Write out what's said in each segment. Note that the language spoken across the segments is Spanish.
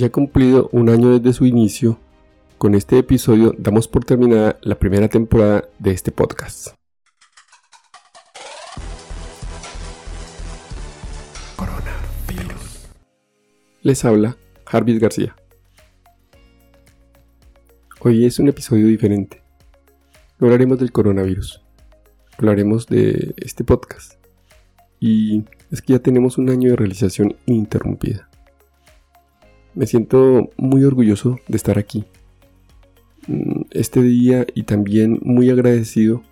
Ya cumplido un año desde su inicio, con este episodio damos por terminada la primera temporada de este podcast. Coronavirus. Les habla Jarvis García. Hoy es un episodio diferente. hablaremos del coronavirus. Hablaremos de este podcast. Y es que ya tenemos un año de realización ininterrumpida. Me siento muy orgulloso de estar aquí. Mm, este día y también muy agradecido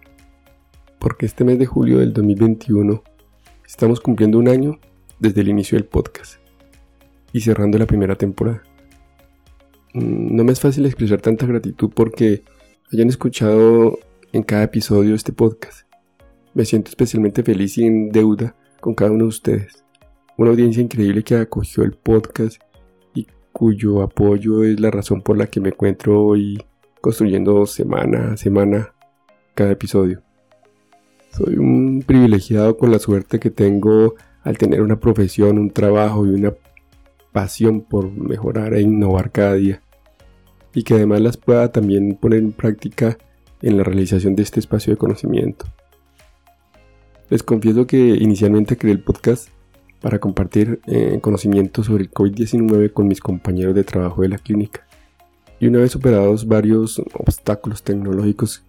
porque este mes de julio del 2021 estamos cumpliendo un año desde el inicio del podcast y cerrando la primera temporada. Mm, no me es fácil expresar tanta gratitud porque hayan escuchado en cada episodio este podcast. Me siento especialmente feliz y en deuda con cada uno de ustedes. Una audiencia increíble que acogió el podcast cuyo apoyo es la razón por la que me encuentro hoy construyendo semana a semana cada episodio. Soy un privilegiado con la suerte que tengo al tener una profesión, un trabajo y una pasión por mejorar e innovar cada día. Y que además las pueda también poner en práctica en la realización de este espacio de conocimiento. Les confieso que inicialmente creé el podcast para compartir eh, conocimientos sobre el COVID-19 con mis compañeros de trabajo de la clínica. Y una vez superados varios obstáculos tecnológicos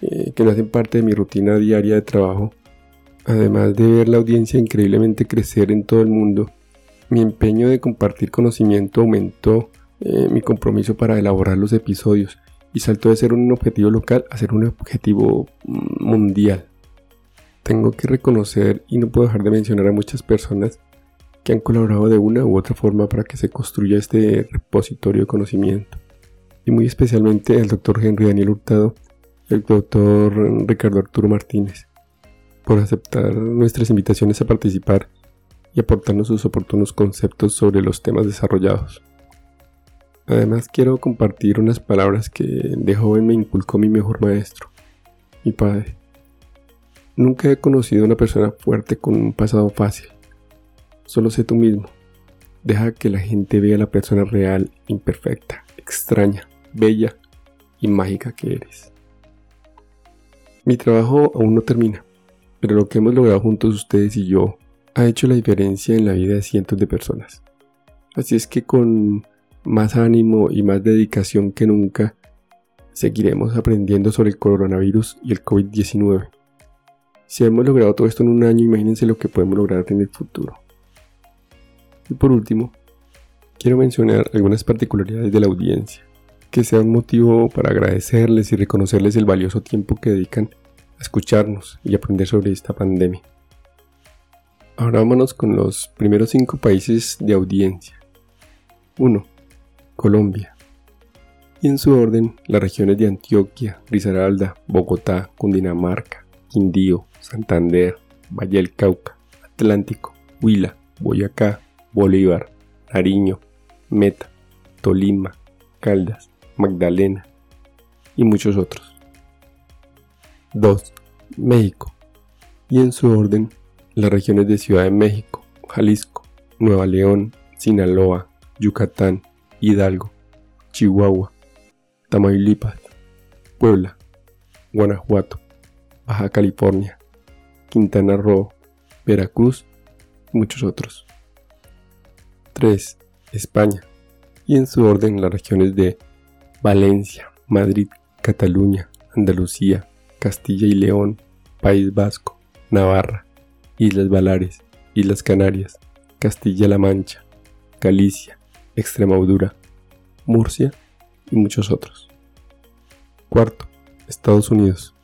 eh, que no hacen parte de mi rutina diaria de trabajo, además de ver la audiencia increíblemente crecer en todo el mundo, mi empeño de compartir conocimiento aumentó eh, mi compromiso para elaborar los episodios y saltó de ser un objetivo local a ser un objetivo mm, mundial tengo que reconocer y no puedo dejar de mencionar a muchas personas que han colaborado de una u otra forma para que se construya este repositorio de conocimiento. Y muy especialmente el doctor Henry Daniel Hurtado, el doctor Ricardo Arturo Martínez, por aceptar nuestras invitaciones a participar y aportarnos sus oportunos conceptos sobre los temas desarrollados. Además quiero compartir unas palabras que de joven me inculcó mi mejor maestro, mi padre. Nunca he conocido a una persona fuerte con un pasado fácil. Solo sé tú mismo. Deja que la gente vea la persona real, imperfecta, extraña, bella y mágica que eres. Mi trabajo aún no termina, pero lo que hemos logrado juntos ustedes y yo ha hecho la diferencia en la vida de cientos de personas. Así es que con más ánimo y más dedicación que nunca, seguiremos aprendiendo sobre el coronavirus y el COVID-19 si hemos logrado todo esto en un año, imagínense lo que podemos lograr en el futuro. Y por último, quiero mencionar algunas particularidades de la audiencia, que sea un motivo para agradecerles y reconocerles el valioso tiempo que dedican a escucharnos y aprender sobre esta pandemia. Ahora vámonos con los primeros cinco países de audiencia. 1. Colombia. Y en su orden, las regiones de Antioquia, Risaralda, Bogotá, Cundinamarca, Quindío, Santander, Valle del Cauca, Atlántico, Huila, Boyacá, Bolívar, Nariño, Meta, Tolima, Caldas, Magdalena y muchos otros. 2. México. Y en su orden, las regiones de Ciudad de México, Jalisco, Nueva León, Sinaloa, Yucatán, Hidalgo, Chihuahua, Tamaulipas, Puebla, Guanajuato, Baja California, Quintana Roo, Veracruz y muchos otros. 3. España. Y en su orden las regiones de Valencia, Madrid, Cataluña, Andalucía, Castilla y León, País Vasco, Navarra, Islas Baleares, Islas Canarias, Castilla-La Mancha, Galicia, Extremadura, Murcia y muchos otros. Cuarto, Estados Unidos.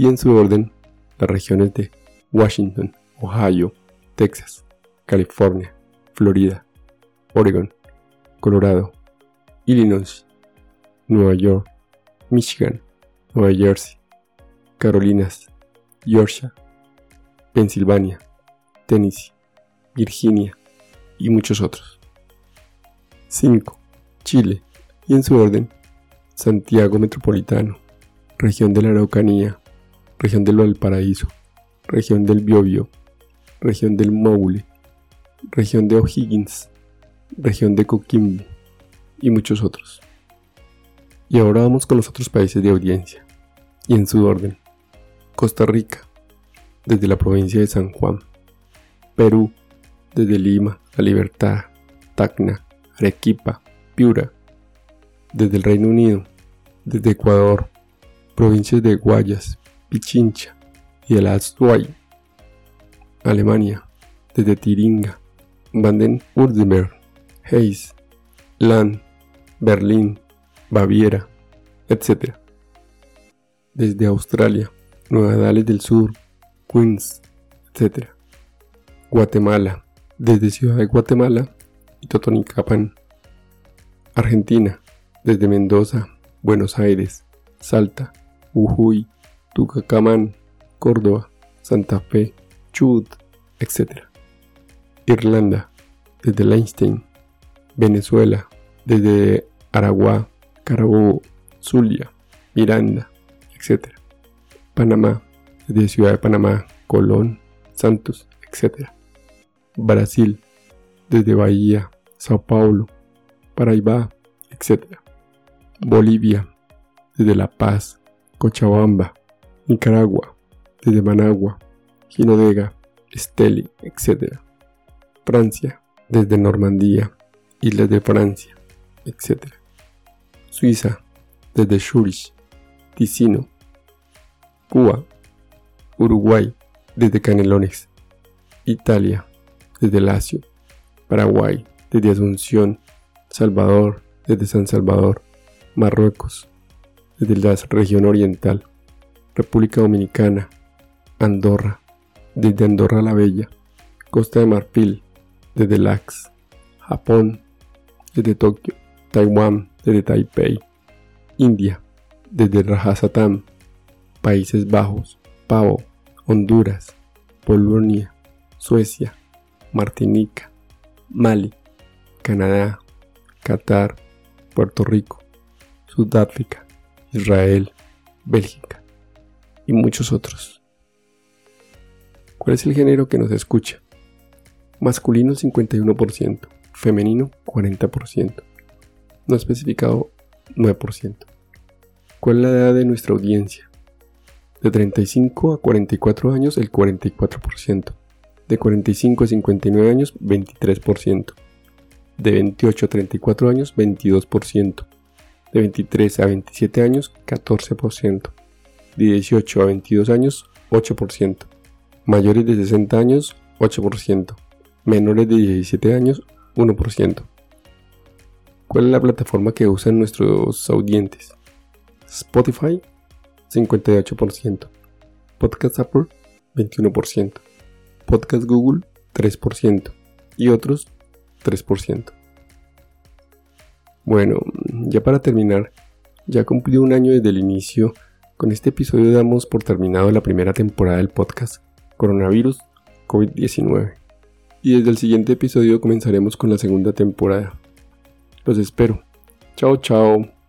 Y en su orden las regiones de Washington, Ohio, Texas, California, Florida, Oregon, Colorado, Illinois, Nueva York, Michigan, Nueva Jersey, Carolinas, Georgia, Pensilvania, Tennessee, Virginia y muchos otros. 5. Chile y en su orden Santiago Metropolitano, región de la Araucanía, región del Valparaíso, región del Biobío, región del Maule, región de O'Higgins, región de Coquimbo, y muchos otros. Y ahora vamos con los otros países de audiencia, y en su orden. Costa Rica, desde la provincia de San Juan. Perú, desde Lima, La Libertad, Tacna, Arequipa, Piura. Desde el Reino Unido, desde Ecuador, provincias de Guayas, Pichincha y el Azuay. Alemania, desde Tiringa, Baden-Württemberg, Hayes, Land, Berlín, Baviera, etc. Desde Australia, Nueva Gales del Sur, Queens, etc. Guatemala, desde Ciudad de Guatemala y Totonicapán. Argentina, desde Mendoza, Buenos Aires, Salta, Ujuy, Tucacamán, Córdoba, Santa Fe, Chubut, etc. Irlanda, desde Leinstein, Venezuela, desde Aragua, Carabobo, Zulia, Miranda, etc. Panamá, desde Ciudad de Panamá, Colón, Santos, etc. Brasil, desde Bahía, Sao Paulo, Paraíba, etc. Bolivia, desde La Paz, Cochabamba, Nicaragua, desde Managua, Ginodega, Esteli, etc. Francia, desde Normandía, Islas de Francia, etc. Suiza, desde Zurich, Ticino, Cuba, Uruguay, desde Canelones, Italia, desde Lacio, Paraguay, desde Asunción, Salvador, desde San Salvador, Marruecos, desde la región oriental, República Dominicana, Andorra, desde Andorra la Bella, Costa de Marfil, desde Lax, Japón, desde Tokio, Taiwán, desde Taipei, India, desde Rajasthan, Países Bajos, Pavo, Honduras, Polonia, Suecia, Martinica, Mali, Canadá, Qatar, Puerto Rico, Sudáfrica, Israel, Bélgica muchos otros. ¿Cuál es el género que nos escucha? Masculino 51%, femenino 40%, no especificado 9%. ¿Cuál es la edad de nuestra audiencia? De 35 a 44 años el 44%, de 45 a 59 años 23%, de 28 a 34 años 22%, de 23 a 27 años 14%, de 18 a 22 años 8%, mayores de 60 años 8%, menores de 17 años 1%. ¿Cuál es la plataforma que usan nuestros audientes? Spotify 58%, Podcast Apple 21%, Podcast Google 3% y otros 3%. Bueno, ya para terminar, ya cumplió un año desde el inicio, con este episodio damos por terminado la primera temporada del podcast Coronavirus COVID-19. Y desde el siguiente episodio comenzaremos con la segunda temporada. Los espero. Chao, chao.